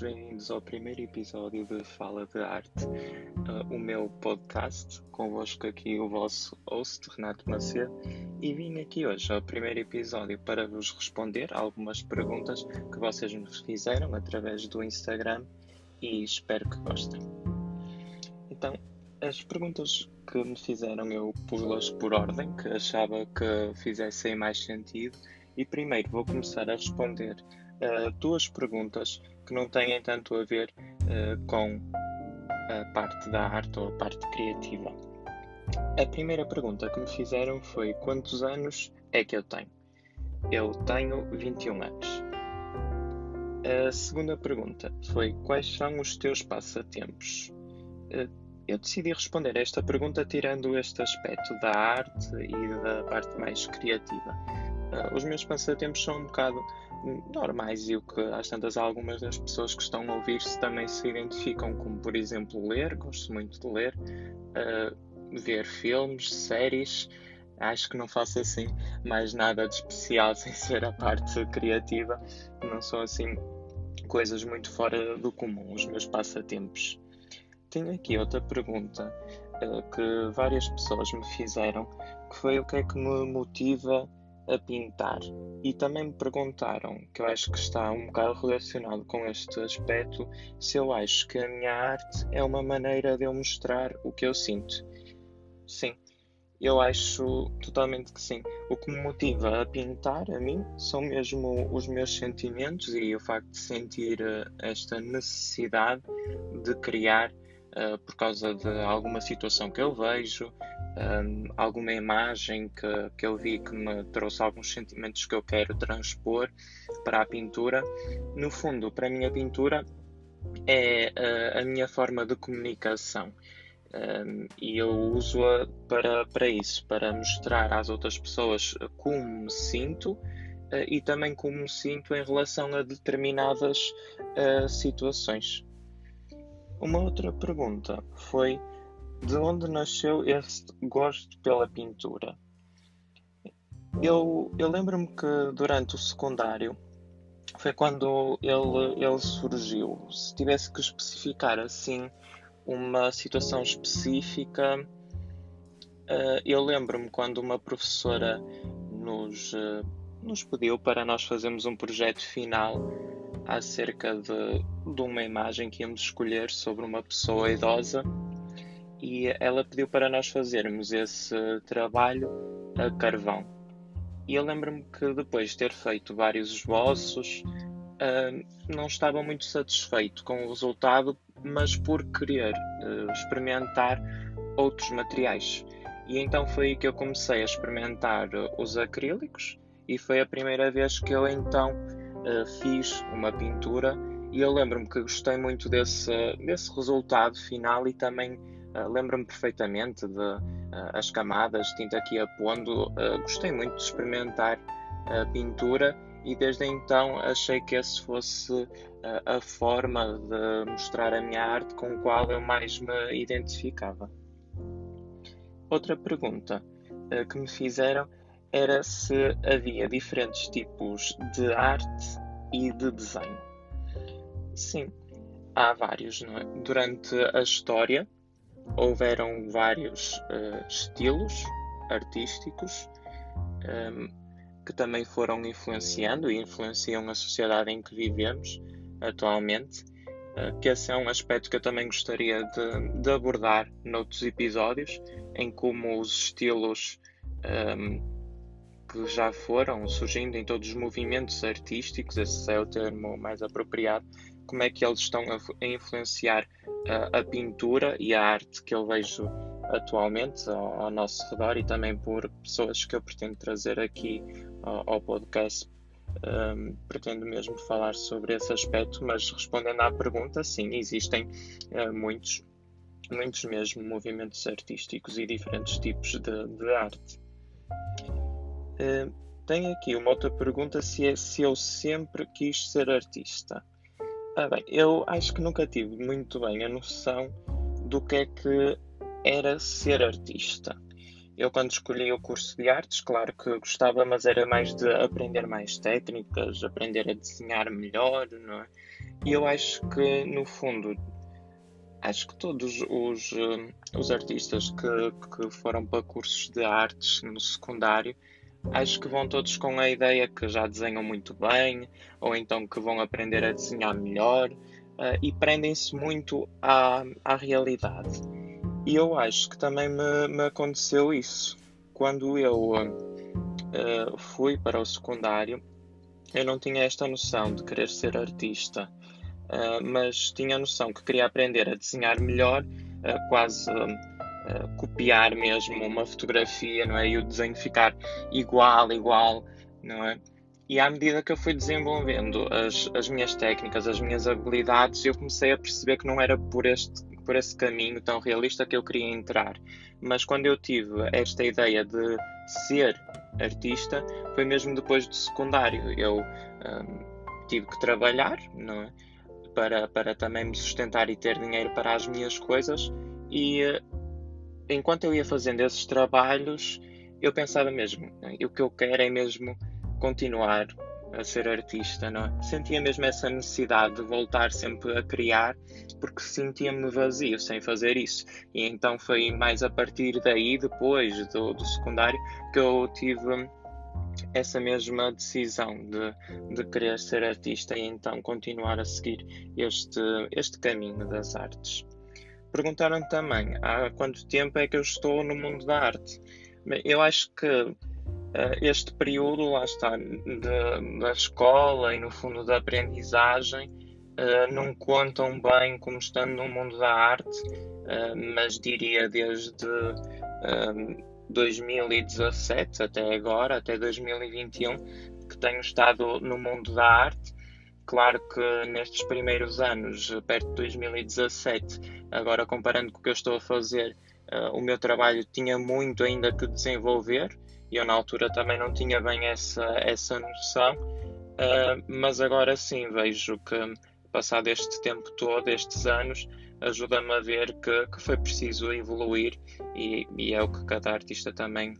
bem-vindos ao primeiro episódio de Fala de Arte, uh, o meu podcast. Convosco aqui o vosso host, Renato Macedo, e vim aqui hoje ao primeiro episódio para vos responder algumas perguntas que vocês me fizeram através do Instagram e espero que gostem. Então, as perguntas que me fizeram eu pus-las por ordem, que achava que fizessem mais sentido, e primeiro vou começar a responder uh, duas perguntas que não têm tanto a ver uh, com a parte da arte ou a parte criativa. A primeira pergunta que me fizeram foi: quantos anos é que eu tenho? Eu tenho 21 anos. A segunda pergunta foi: quais são os teus passatempos? Uh, eu decidi responder a esta pergunta tirando este aspecto da arte e da parte mais criativa. Uh, os meus passatempos são um bocado normais e o que às tantas algumas das pessoas que estão a ouvir-se também se identificam como, por exemplo, ler, gosto muito de ler, uh, ver filmes, séries, acho que não faço assim mais nada de especial sem ser a parte criativa, não são assim coisas muito fora do comum os meus passatempos. Tenho aqui outra pergunta uh, que várias pessoas me fizeram, que foi o que é que me motiva a pintar. E também me perguntaram, que eu acho que está um bocado relacionado com este aspecto, se eu acho que a minha arte é uma maneira de eu mostrar o que eu sinto. Sim, eu acho totalmente que sim. O que me motiva a pintar, a mim, são mesmo os meus sentimentos e o facto de sentir uh, esta necessidade de criar uh, por causa de alguma situação que eu vejo, um, alguma imagem que, que eu vi que me trouxe alguns sentimentos que eu quero transpor para a pintura. No fundo, para mim, a pintura é a, a minha forma de comunicação. Um, e eu uso-a para, para isso, para mostrar às outras pessoas como me sinto uh, e também como me sinto em relação a determinadas uh, situações. Uma outra pergunta foi de onde nasceu este gosto pela pintura? Eu, eu lembro-me que durante o secundário foi quando ele, ele surgiu. Se tivesse que especificar assim uma situação específica, uh, eu lembro-me quando uma professora nos, uh, nos pediu para nós fazermos um projeto final acerca de, de uma imagem que íamos escolher sobre uma pessoa idosa e ela pediu para nós fazermos esse trabalho a carvão. E eu lembro-me que depois de ter feito vários esboços, uh, não estava muito satisfeito com o resultado, mas por querer uh, experimentar outros materiais. E então foi aí que eu comecei a experimentar os acrílicos, e foi a primeira vez que eu então uh, fiz uma pintura. E eu lembro-me que gostei muito desse, desse resultado final e também ah, lembro-me perfeitamente de uh, as camadas tinta que ia pondo. Gostei muito de experimentar a pintura e desde então achei que essa fosse a forma de mostrar a minha arte com a qual eu mais me identificava. Outra pergunta que me fizeram era se havia diferentes tipos de arte e de desenho. Sim, há vários. É? Durante a história, houveram vários uh, estilos artísticos um, ehm, que também foram influenciando e influenciam a sociedade em que vivemos atualmente. Uh, que esse é um aspecto que eu também gostaria de, de abordar noutros episódios, em como os estilos um, ehm, que já foram surgindo em todos os movimentos artísticos, esse é o termo mais apropriado, como é que eles estão a, influenciar a, a, pintura e a arte que eu vejo atualmente ao, ao, nosso redor e também por pessoas que eu pretendo trazer aqui ao, ao podcast. Um, pretendo mesmo falar sobre esse aspecto, mas respondendo à pergunta, sim, existem uh, muitos, muitos mesmo movimentos artísticos e diferentes tipos de, de arte. Uh, tenho aqui uma outra pergunta: se, é, se eu sempre quis ser artista. Ah, bem, eu acho que nunca tive muito bem a noção do que é que era ser artista. Eu, quando escolhi o curso de artes, claro que gostava, mas era mais de aprender mais técnicas, aprender a desenhar melhor, não é? E eu acho que, no fundo, acho que todos os, os artistas que, que foram para cursos de artes no secundário acho que vão todos com a ideia que já desenham muito bem, ou então que vão aprender a desenhar melhor, uh, e prendem-se muito à, à realidade. E eu acho que também me, me aconteceu isso. Quando eu uh, fui para o secundário, eu não tinha esta noção de querer ser artista, uh, mas tinha a noção que queria aprender a desenhar melhor, quase copiar mesmo uma fotografia, não é? E o desenho ficar igual, igual, não é? E à medida que eu fui desenvolvendo as, as minhas técnicas, as minhas habilidades, eu comecei a perceber que não era por este por esse caminho tão realista que eu queria entrar. Mas quando eu tive esta ideia de ser artista, foi mesmo depois do secundário. Eu um, tive que trabalhar, não é? Para, para também me sustentar e ter dinheiro para as minhas coisas, e enquanto eu ia fazendo esses trabalhos, eu pensava mesmo, o que eu quero é mesmo continuar a ser artista, não é? Sentia mesmo essa necessidade de voltar sempre a criar, porque sentia-me vazio sem fazer isso. E então foi mais a partir daí, depois do, do secundário, que eu tive essa mesma decisão de, de querer ser artista e então continuar a seguir este, este caminho das artes. Perguntaram também há quanto tempo é que eu estou no mundo da arte. Eu acho que uh, este período, lá está, de, da escola e no fundo da aprendizagem, uh, não contam bem como estando no mundo da arte, uh, mas diria desde 2017 até agora, até 2021, que tenho estado no mundo da arte Claro que nestes primeiros anos, perto de 2017, agora comparando com o que eu estou a fazer, uh, o meu trabalho tinha muito ainda que desenvolver e eu na altura também não tinha bem essa, essa noção, uh, mas agora sim vejo que, passado este tempo todo, estes anos, ajuda-me a ver que, que foi preciso evoluir e, e é o que cada artista também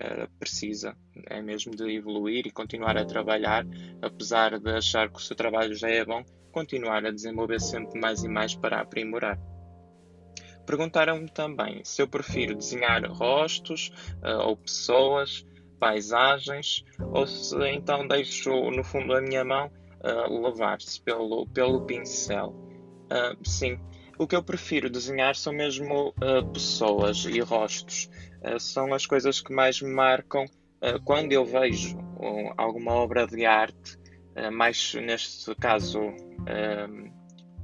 uh, precisa, é mesmo de evoluir e continuar a trabalhar, apesar de achar que o seu trabalho já é bom, continuar a desenvolver sempre mais e mais para aprimorar. Perguntaram-me também se eu prefiro desenhar rostos uh, ou pessoas, paisagens, ou se então deixo no fundo a minha mão uh, levar-se pelo, pelo pincel. Uh, sim, o que eu prefiro desenhar são mesmo pessoas e rostos. Eh, são as coisas que mais me marcam uh, quando eu vejo alguma obra de arte, mais neste caso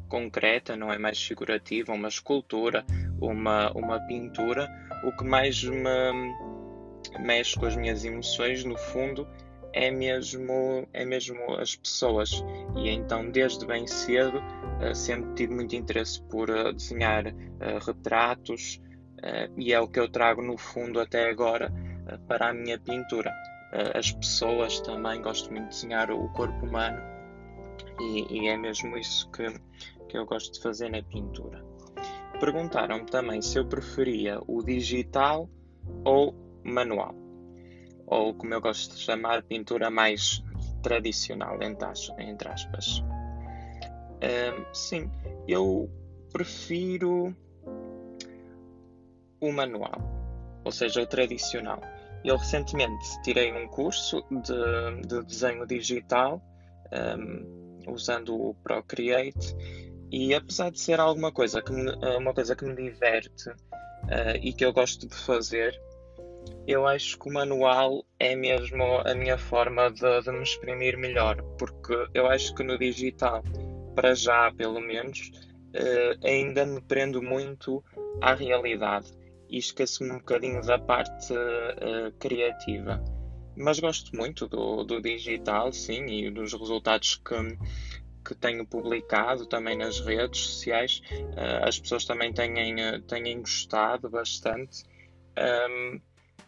concreta, não é mais figurativa, uma escultura, uma, uma pintura. O que mais me mexe com as minhas emoções, no fundo, é mesmo, é mesmo as pessoas. E então, desde bem cedo, sempre tive muito interesse por desenhar retratos, e é o que eu trago no fundo até agora uh, para a minha pintura. Uh, as pessoas também, gosto muito de desenhar o corpo humano e, e, é mesmo isso que, que eu gosto de fazer na pintura. Perguntaram-me também se eu preferia o digital ou manual, ou como eu gosto de chamar, pintura mais tradicional, entre aspas. sim, eu prefiro o manual, ou seja, o tradicional. Eu recentemente tirei um curso de, de desenho digital um, usando o Procreate e apesar de ser alguma coisa que me, uma coisa que me diverte uh, e que eu gosto de fazer, eu acho que o manual é mesmo a minha forma de, de, me exprimir melhor, porque eu acho que no digital, para já pelo menos, uh, ainda me prendo muito à realidade e esqueço-me um bocadinho da parte uh, criativa. Mas gosto muito do, do digital, sim, e dos resultados que, que tenho publicado também nas redes sociais. Uh, as pessoas também têm, eh, têm gostado bastante. Um,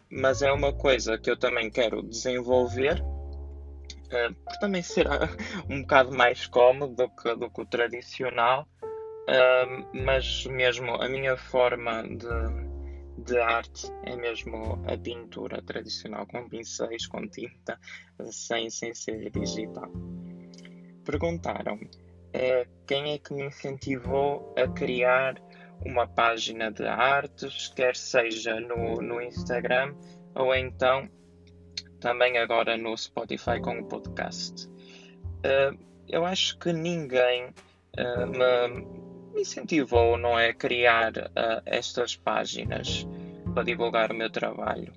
mas é uma coisa que eu também quero desenvolver, uh, por também ser um bocado mais cómodo do que, do que o tradicional. Uh, mas mesmo a minha forma de, de arte é mesmo a pintura tradicional, com pincéis, com tinta, sem, sem ser digital. Perguntaram é quem é que me incentivou a criar uma página de artes, quer seja no, no Instagram ou então também agora no Spotify com o podcast. Uh, eu acho que ninguém uh, me, incentivou não é, a criar uh, estas páginas para divulgar o meu trabalho.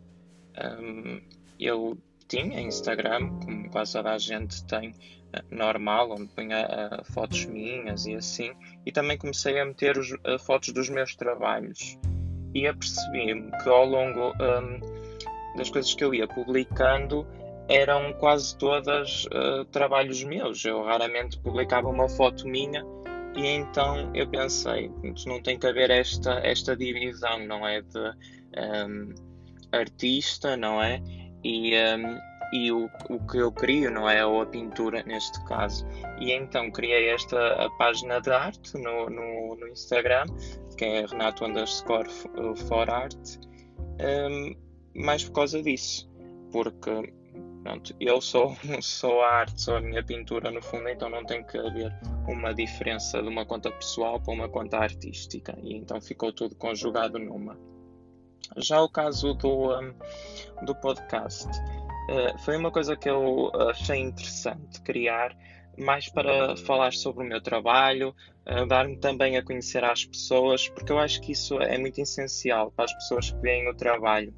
Um, eu tinha Instagram, como quase toda a gente tem, normal, onde punha fotos minhas e assim, e também comecei a meter os, fotos dos meus trabalhos. E apercebi-me que ao longo um, das coisas que eu ia publicando eram quase todas uh, trabalhos meus. Eu raramente publicava uma foto minha e então eu pensei, não tem que haver esta, esta divisão, não é? De um, artista, não é? E, um, e o, o que eu crio, não é? Ou a pintura, neste caso. E então criei esta página de arte no, no, no Instagram, que é Renato underscore for art, um, mais por causa disso. Porque pronto, eu sou, sou a arte, sou a minha pintura no fundo, então não tem que haver uma diferença de uma conta pessoal para uma conta artística. E então ficou tudo conjugado numa. Já o caso do, um, do podcast uh, foi uma coisa que eu achei interessante criar, mais para falar sobre o meu trabalho, uh, dar-me também a conhecer às pessoas, porque eu acho que isso é muito essencial para as pessoas que veem o trabalho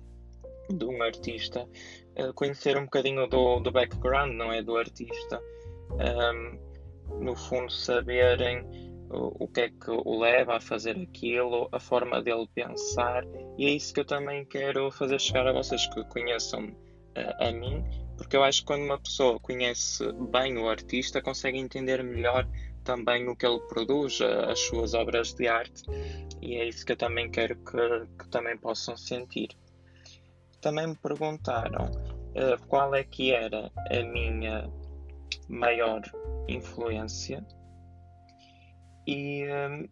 de um artista, uh, conhecer um bocadinho do, do background, não é? Do artista. Um, no fundo, saberem o, o que é que o leva a fazer aquilo, a forma dele pensar, e é isso que eu também quero fazer chegar a vocês que conheçam uh, a mim, porque eu acho que quando uma pessoa conhece bem o artista, consegue entender melhor também o que ele produz, as suas obras de arte, e é isso que eu também quero que, que também possam sentir. Também me perguntaram uh, qual é que era a minha maior influência. E um,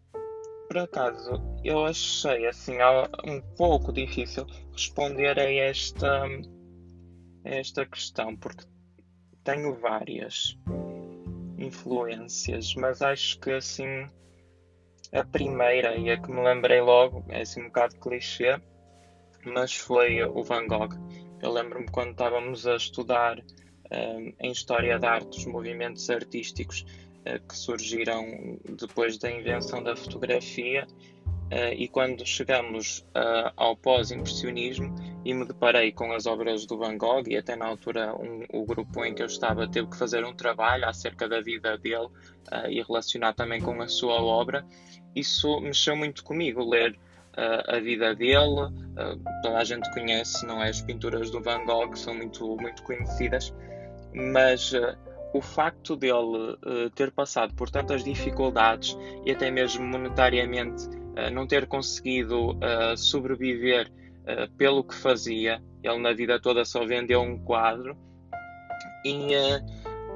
por acaso eu achei assim um pouco difícil responder a esta, a esta questão porque tenho várias influências, mas acho que assim a primeira e a que me lembrei logo é assim um bocado clichê mas foi o Van Gogh. Eu lembro-me quando estávamos a estudar um, em História da Arte os movimentos artísticos uh, que surgiram depois da invenção da fotografia uh, e quando chegamos uh, ao pós-impressionismo e me deparei com as obras do Van Gogh e até na altura um, o grupo em que eu estava teve que fazer um trabalho acerca da vida dele e relacionar também com a sua obra, isso mexeu muito comigo, ler a vida dele. toda a gente conhece, não é? As pinturas do Van Gogh são muito, muito conhecidas, mas o facto dele ter passado por tantas dificuldades e até mesmo monetariamente não ter conseguido sobreviver pelo que fazia, ele na vida toda só vendeu um quadro e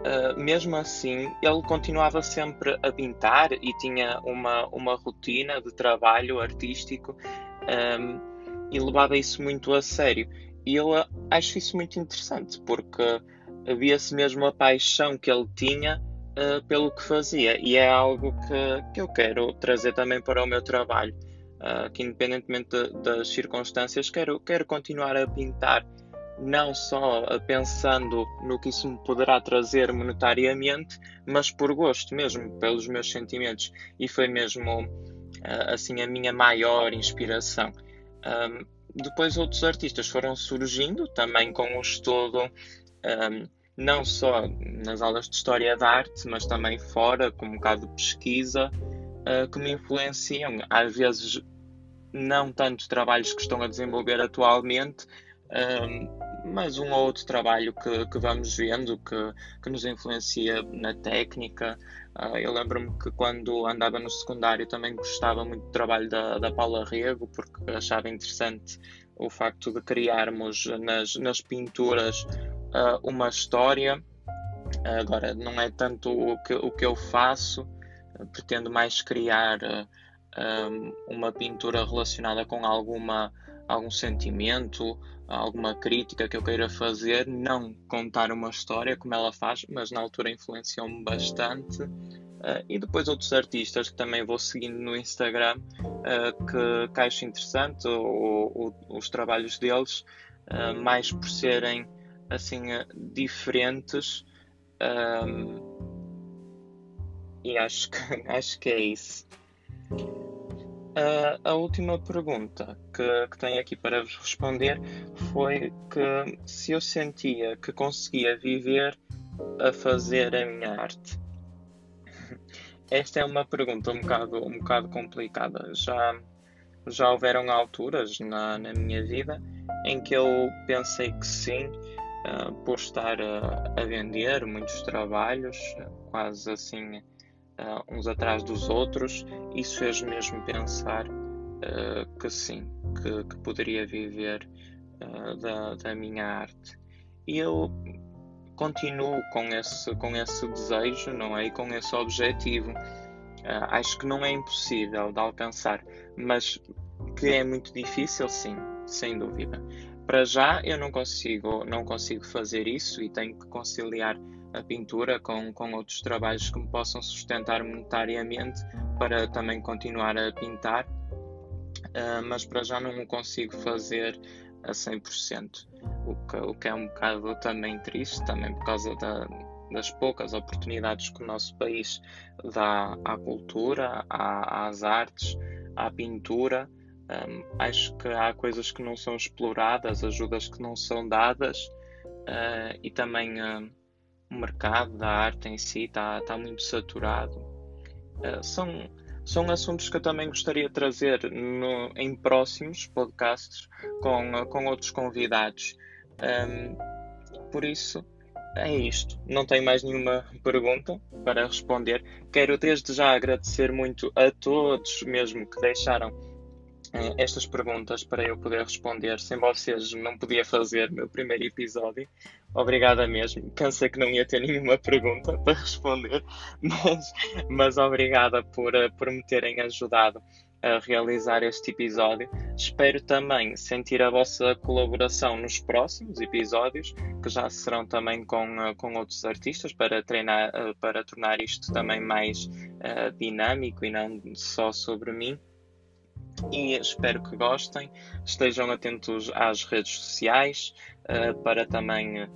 Uh, mesmo assim, ele continuava sempre a pintar e tinha uma, uma rotina de trabalho artístico um, e levava isso muito a sério. E eu acho isso muito interessante porque havia-se mesmo a paixão que ele tinha uh, pelo que fazia e é algo que, que eu quero trazer também para o meu trabalho. Uh, que independentemente de, das circunstâncias, quero, quero continuar a pintar não só pensando no que isso me poderá trazer monetariamente, mas por gosto mesmo, pelos meus sentimentos. E foi mesmo ah, assim a minha maior inspiração. Um, depois outros artistas foram surgindo também com o estudo, um, não só nas aulas de História da Arte, mas também fora, com um bocado de pesquisa, uh, que me influenciam. Às vezes, não tanto trabalhos que estão a desenvolver atualmente, um, mais um ou outro trabalho que, que vamos vendo que, que nos influencia na técnica. Uh, eu lembro-me que quando andava no secundário também gostava muito do trabalho da, da Paula Rego, porque achava interessante o facto de criarmos nas, nas pinturas uh, uma história. Agora, não é tanto o que, o que eu faço, pretendo mais criar um, uma pintura relacionada com alguma, algum sentimento, alguma crítica que eu queira fazer, não contar uma história como ela faz, mas na altura influenciou-me bastante. Uh, e depois outros artistas que também vou seguindo no Instagram, uh, que, que acho interessante o, o, os trabalhos deles, uh, mais por serem assim diferentes. Um, e acho que, acho que é isso. A última pergunta que, que tenho aqui para vos responder foi que se eu sentia que conseguia viver a fazer a minha arte. Esta é uma pergunta um bocado, um bocado complicada. Já, já houveram alturas na, na minha vida em que eu pensei que sim, uh, por estar a, a, vender muitos trabalhos, quase assim uh, uns atrás dos outros, isso fez mesmo pensar uh, que sim, que, que poderia viver da, da minha arte. E eu continuo com esse, com esse desejo, não é? E com esse objetivo. Uh, acho que não é impossível de alcançar, mas que é muito difícil, sim, sem dúvida. Para já eu não consigo, não consigo fazer isso e tenho que conciliar a pintura com, com outros trabalhos que me possam sustentar monetariamente para também continuar a pintar, uh, mas para já não o consigo fazer a 100%, o que, o que é um bocado também triste, também por causa da, das poucas oportunidades que o nosso país dá à cultura, à, às artes, à pintura. Um, acho que há coisas que não são exploradas, ajudas que não são dadas uh, e também uh, o mercado da arte em si está tá muito saturado. Uh, são, são assuntos que eu também gostaria de trazer no, em próximos podcasts com, com outros convidados. Um, por isso, é isto. Não tenho mais nenhuma pergunta para responder. Quero desde já agradecer muito a todos mesmo que deixaram estas perguntas para eu poder responder. Sem vocês não podia fazer meu primeiro episódio. Obrigada mesmo. Pensei que não ia ter nenhuma pergunta para responder, mas, mas obrigada por, eh, por me terem ajudado a realizar este episódio. Espero também sentir a vossa colaboração nos próximos episódios, que já serão também com, eh, com outros artistas, para, treinar, para tornar isto também mais uh, dinâmico e não só sobre mim e espero que gostem. Estejam atentos às redes sociais uh, para também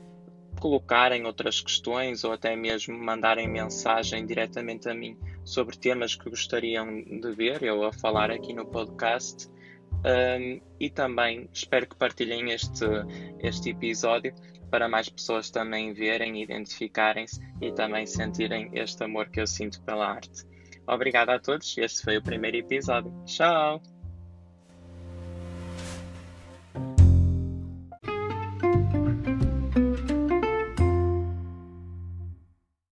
colocarem outras questões ou até mesmo mandarem mensagem diretamente a mim sobre temas que gostariam de ver eu a falar aqui no podcast. Um, e também espero que partilhem este, este episódio para mais pessoas também verem, identificarem-se e também sentirem este amor que eu sinto pela arte. Obrigado a todos. Este foi o primeiro episódio. Tchau!